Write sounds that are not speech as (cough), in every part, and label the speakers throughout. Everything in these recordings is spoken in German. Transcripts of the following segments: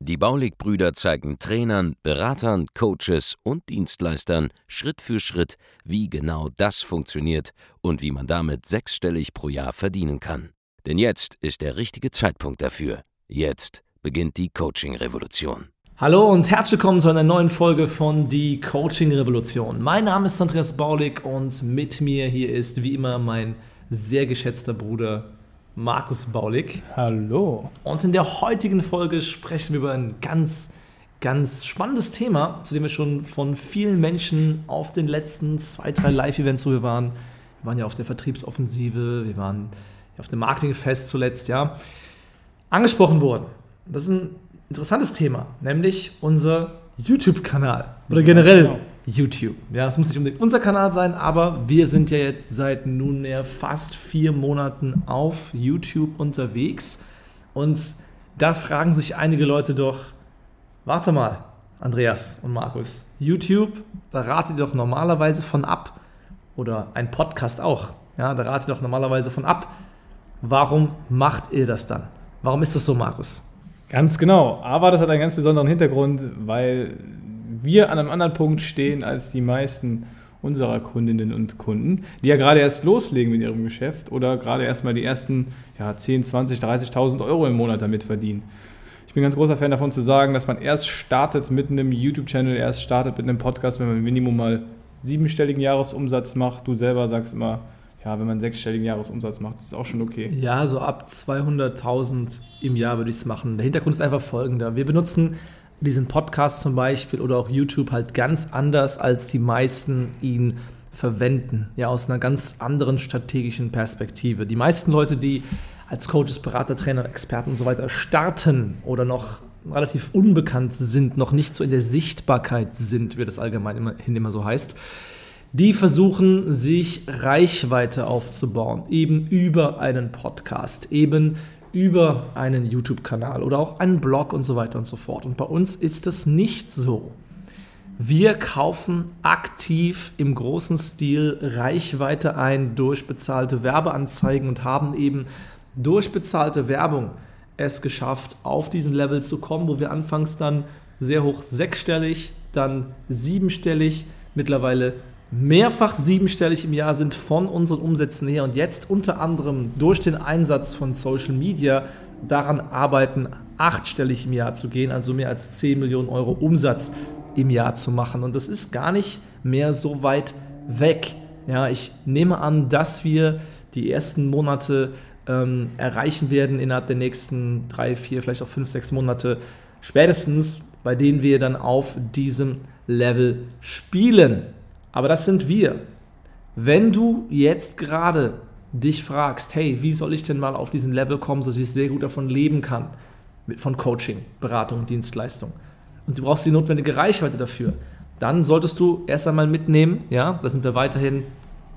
Speaker 1: Die Baulig-Brüder zeigen Trainern, Beratern, Coaches und Dienstleistern Schritt für Schritt, wie genau das funktioniert und wie man damit sechsstellig pro Jahr verdienen kann. Denn jetzt ist der richtige Zeitpunkt dafür. Jetzt beginnt die Coaching-Revolution.
Speaker 2: Hallo und herzlich willkommen zu einer neuen Folge von Die Coaching Revolution. Mein Name ist Andreas Baulig und mit mir hier ist wie immer mein sehr geschätzter Bruder Markus Baulig.
Speaker 3: Hallo.
Speaker 2: Und in der heutigen Folge sprechen wir über ein ganz, ganz spannendes Thema, zu dem wir schon von vielen Menschen auf den letzten zwei, drei Live-Events, wo wir waren, wir waren ja auf der Vertriebsoffensive, wir waren auf dem Marketingfest zuletzt, ja, angesprochen wurden. Das ist ein interessantes Thema, nämlich unser YouTube-Kanal oder generell genau. YouTube. Ja, es muss nicht unbedingt unser Kanal sein, aber wir sind ja jetzt seit nunmehr fast vier Monaten auf YouTube unterwegs und da fragen sich einige Leute doch, warte mal, Andreas und Markus, YouTube, da ratet ihr doch normalerweise von ab oder ein Podcast auch, ja, da ratet ihr doch normalerweise von ab. Warum macht ihr das dann? Warum ist das so, Markus?
Speaker 3: Ganz genau. Aber das hat einen ganz besonderen Hintergrund, weil wir an einem anderen Punkt stehen als die meisten unserer Kundinnen und Kunden, die ja gerade erst loslegen mit ihrem Geschäft oder gerade erst mal die ersten ja, 10, 20, 30.000 Euro im Monat damit verdienen. Ich bin ganz großer Fan davon zu sagen, dass man erst startet mit einem YouTube-Channel, erst startet mit einem Podcast, wenn man Minimum mal siebenstelligen Jahresumsatz macht. Du selber sagst immer, ja, wenn man sechsstelligen Jahresumsatz macht, ist das auch schon okay.
Speaker 2: Ja, so ab 200.000 im Jahr würde ich es machen. Der Hintergrund ist einfach folgender. Wir benutzen diesen Podcast zum Beispiel oder auch YouTube halt ganz anders, als die meisten ihn verwenden. Ja, aus einer ganz anderen strategischen Perspektive. Die meisten Leute, die als Coaches, Berater, Trainer, Experten und so weiter starten oder noch relativ unbekannt sind, noch nicht so in der Sichtbarkeit sind, wie das allgemein immerhin immer so heißt, die versuchen, sich Reichweite aufzubauen, eben über einen Podcast, eben über einen YouTube-Kanal oder auch einen Blog und so weiter und so fort. Und bei uns ist das nicht so. Wir kaufen aktiv im großen Stil Reichweite ein durch bezahlte Werbeanzeigen und haben eben durch bezahlte Werbung es geschafft, auf diesen Level zu kommen, wo wir anfangs dann sehr hoch sechsstellig, dann siebenstellig, mittlerweile mehrfach siebenstellig im Jahr sind von unseren Umsätzen her und jetzt unter anderem durch den Einsatz von Social Media daran arbeiten, achtstellig im Jahr zu gehen, also mehr als 10 Millionen Euro Umsatz im Jahr zu machen. Und das ist gar nicht mehr so weit weg. Ja, ich nehme an, dass wir die ersten Monate ähm, erreichen werden innerhalb der nächsten drei, vier, vielleicht auch fünf, sechs Monate spätestens, bei denen wir dann auf diesem Level spielen. Aber das sind wir. Wenn du jetzt gerade dich fragst, hey, wie soll ich denn mal auf diesen Level kommen, dass ich sehr gut davon leben kann, von Coaching, Beratung Dienstleistung, und du brauchst die notwendige Reichweite dafür, dann solltest du erst einmal mitnehmen, ja, da sind wir weiterhin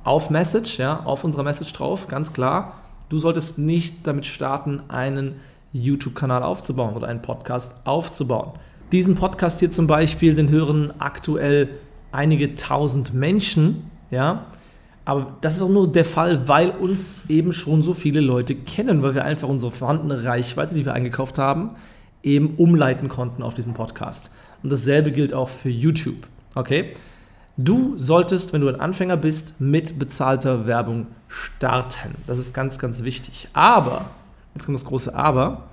Speaker 2: auf Message, ja, auf unserer Message drauf, ganz klar. Du solltest nicht damit starten, einen YouTube-Kanal aufzubauen oder einen Podcast aufzubauen. Diesen Podcast hier zum Beispiel, den hören aktuell einige tausend Menschen, ja. Aber das ist auch nur der Fall, weil uns eben schon so viele Leute kennen, weil wir einfach unsere vorhandene Reichweite, die wir eingekauft haben, eben umleiten konnten auf diesen Podcast. Und dasselbe gilt auch für YouTube. Okay? Du solltest, wenn du ein Anfänger bist, mit bezahlter Werbung starten. Das ist ganz, ganz wichtig. Aber, jetzt kommt das große Aber,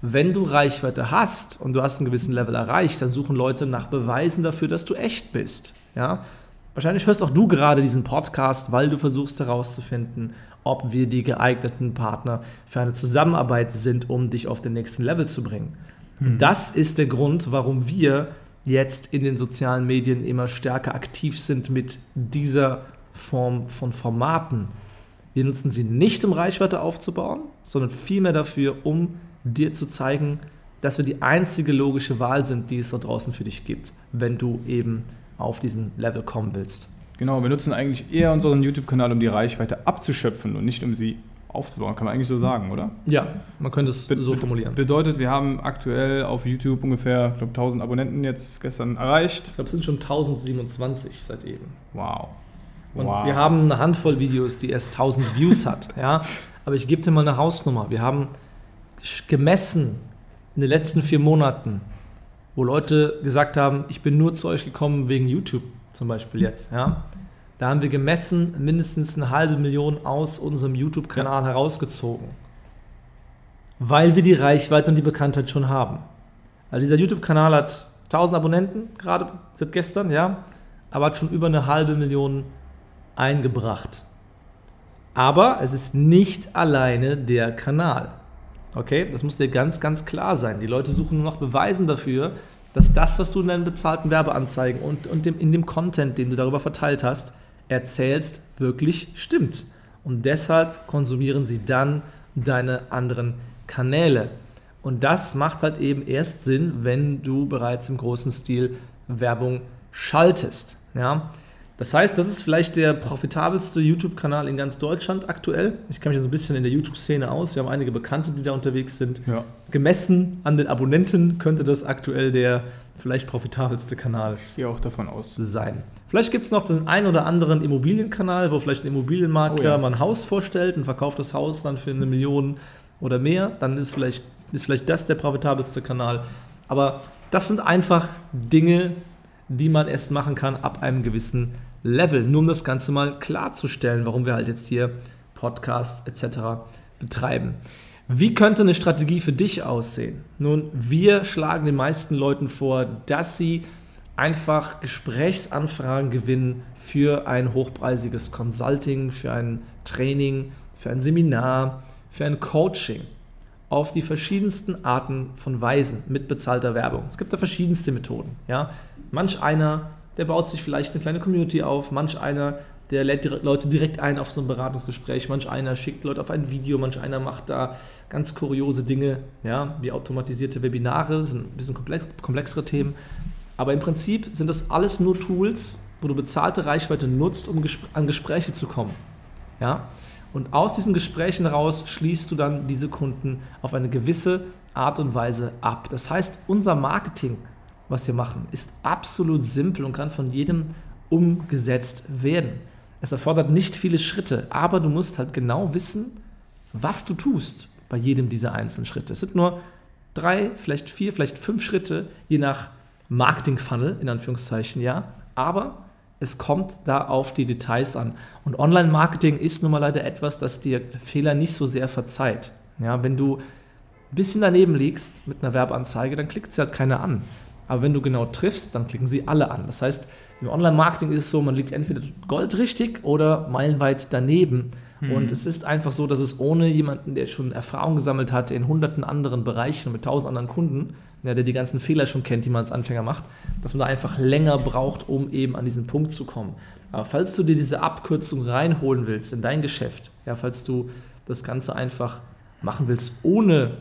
Speaker 2: wenn du Reichweite hast und du hast einen gewissen Level erreicht, dann suchen Leute nach Beweisen dafür, dass du echt bist. Ja? Wahrscheinlich hörst auch du gerade diesen Podcast, weil du versuchst herauszufinden, ob wir die geeigneten Partner für eine Zusammenarbeit sind, um dich auf den nächsten Level zu bringen. Mhm. Das ist der Grund, warum wir jetzt in den sozialen Medien immer stärker aktiv sind mit dieser Form von Formaten. Wir nutzen sie nicht, um Reichweite aufzubauen, sondern vielmehr dafür, um dir zu zeigen, dass wir die einzige logische Wahl sind, die es da draußen für dich gibt, wenn du eben auf diesen Level kommen willst.
Speaker 3: Genau, wir nutzen eigentlich eher unseren YouTube-Kanal, um die Reichweite abzuschöpfen und nicht um sie aufzubauen. Kann man eigentlich so sagen, oder?
Speaker 2: Ja, man könnte es
Speaker 3: Be-
Speaker 2: so formulieren.
Speaker 3: Bedeutet, wir haben aktuell auf YouTube ungefähr, ich glaube, 1000 Abonnenten jetzt gestern erreicht.
Speaker 2: Ich glaube, es sind schon 1027 seit eben.
Speaker 3: Wow.
Speaker 2: Und
Speaker 3: wow.
Speaker 2: wir haben eine Handvoll Videos, die erst 1000 Views hat. (laughs) Ja? Aber ich gebe dir mal eine Hausnummer. Wir haben gemessen in den letzten vier Monaten, wo Leute gesagt haben, ich bin nur zu euch gekommen wegen YouTube zum Beispiel jetzt. Ja? Da haben wir gemessen mindestens eine halbe Million aus unserem YouTube-Kanal herausgezogen. Weil wir die Reichweite und die Bekanntheit schon haben. Also dieser YouTube-Kanal hat 1000 Abonnenten, gerade seit gestern, ja, aber hat schon über eine halbe Million eingebracht. Aber es ist nicht alleine der Kanal. Okay, das muss dir ganz, ganz klar sein. Die Leute suchen nur noch Beweisen dafür, dass das, was du in deinen bezahlten Werbeanzeigen und, und dem, in dem Content, den du darüber verteilt hast, erzählst, wirklich stimmt. Und deshalb konsumieren sie dann deine anderen Kanäle. Und das macht halt eben erst Sinn, wenn du bereits im großen Stil Werbung schaltest. Ja? Das heißt, das ist vielleicht der profitabelste YouTube-Kanal in ganz Deutschland aktuell. Ich kenne mich so ein bisschen in der YouTube-Szene aus. Wir haben einige Bekannte, die da unterwegs sind.
Speaker 3: Ja.
Speaker 2: Gemessen an den Abonnenten könnte das aktuell der vielleicht profitabelste Kanal
Speaker 3: Ich gehe auch davon aus.
Speaker 2: sein. Vielleicht gibt es noch den einen oder anderen Immobilienkanal, wo vielleicht ein Immobilienmakler
Speaker 3: Oh ja.
Speaker 2: mal ein Haus vorstellt und verkauft das Haus dann für eine Million oder mehr. Dann ist vielleicht, ist vielleicht das der profitabelste Kanal. Aber das sind einfach Dinge, die man erst machen kann ab einem gewissen Level. Nur um das Ganze mal klarzustellen, warum wir halt jetzt hier Podcasts etc. betreiben. Wie könnte eine Strategie für dich aussehen? Nun, wir schlagen den meisten Leuten vor, dass sie einfach Gesprächsanfragen gewinnen für ein hochpreisiges Consulting, für ein Training, für ein Seminar, für ein Coaching auf die verschiedensten Arten von Weisen mit bezahlter Werbung. Es gibt da verschiedenste Methoden. Ja? Manch einer, der baut sich vielleicht eine kleine Community auf, manch einer, der lädt Leute direkt ein auf so ein Beratungsgespräch, manch einer schickt Leute auf ein Video, manch einer macht da ganz kuriose Dinge, ja, wie automatisierte Webinare, das sind ein bisschen komplex, komplexere Themen. Aber im Prinzip sind das alles nur Tools, wo du bezahlte Reichweite nutzt, um an Gespräche zu kommen. Ja? Und aus diesen Gesprächen heraus schließt du dann diese Kunden auf eine gewisse Art und Weise ab. Das heißt, unser Marketing, was wir machen, ist absolut simpel und kann von jedem umgesetzt werden. Es erfordert nicht viele Schritte, aber du musst halt genau wissen, was du tust bei jedem dieser einzelnen Schritte. Es sind nur drei, vielleicht vier, vielleicht fünf Schritte, je nach Marketing-Funnel, in Anführungszeichen, ja. Aber es kommt da auf die Details an. Und Online-Marketing ist nun mal leider etwas, das dir Fehler nicht so sehr verzeiht. Ja, wenn du ein bisschen daneben liegst mit einer Werbeanzeige, dann klickt sie halt keiner an. Aber wenn du genau triffst, dann klicken sie alle an. Das heißt, im Online-Marketing ist es so, man liegt entweder goldrichtig oder meilenweit daneben. Und es ist einfach so, dass es ohne jemanden, der schon Erfahrung gesammelt hat in hunderten anderen Bereichen und mit tausend anderen Kunden, ja, der die ganzen Fehler schon kennt, die man als Anfänger macht, dass man da einfach länger braucht, um eben an diesen Punkt zu kommen. Aber falls du dir diese Abkürzung reinholen willst in dein Geschäft, ja, falls du das Ganze einfach machen willst, ohne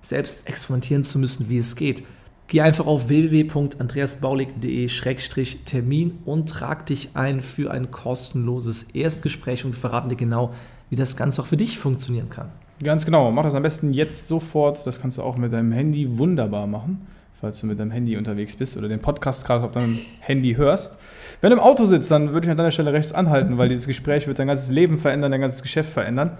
Speaker 2: selbst experimentieren zu müssen, wie es geht, geh einfach auf www.andreasbaulig.de-termin und trag dich ein für ein kostenloses Erstgespräch und verraten dir genau, wie das Ganze auch für dich funktionieren kann.
Speaker 3: Ganz genau. Mach das am besten jetzt sofort. Das kannst du auch mit deinem Handy wunderbar machen, falls du mit deinem Handy unterwegs bist oder den Podcast gerade auf deinem Handy hörst. Wenn du im Auto sitzt, dann würde ich an deiner Stelle rechts anhalten, weil dieses Gespräch wird dein ganzes Leben verändern, dein ganzes Geschäft verändern.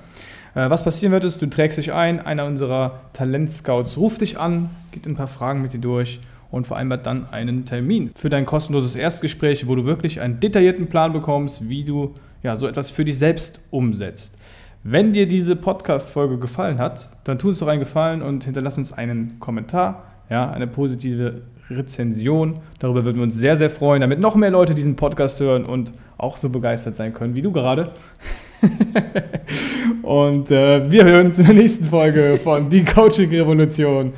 Speaker 3: Äh, Was passieren wird, ist, du trägst dich ein, einer unserer Talentscouts ruft dich an, geht ein paar Fragen mit dir durch und vereinbart dann einen Termin für dein kostenloses Erstgespräch, wo du wirklich einen detaillierten Plan bekommst, wie du ja, so etwas für dich selbst umsetzt. Wenn dir diese Podcast-Folge gefallen hat, dann tu uns doch einen Gefallen und hinterlass uns einen Kommentar, ja, eine positive Rezension. Darüber würden wir uns sehr, sehr freuen, damit noch mehr Leute diesen Podcast hören und auch so begeistert sein können wie du gerade. (laughs) und äh, wir hören uns in der nächsten Folge von Die Coaching Revolution.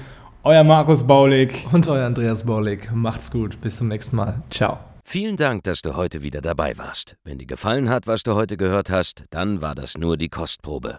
Speaker 3: Euer Markus Baulig.
Speaker 2: Und euer Andreas Borlik. Macht's gut. Bis zum nächsten Mal. Ciao.
Speaker 1: Vielen Dank, dass du heute wieder dabei warst. Wenn dir gefallen hat, was du heute gehört hast, dann war das nur die Kostprobe.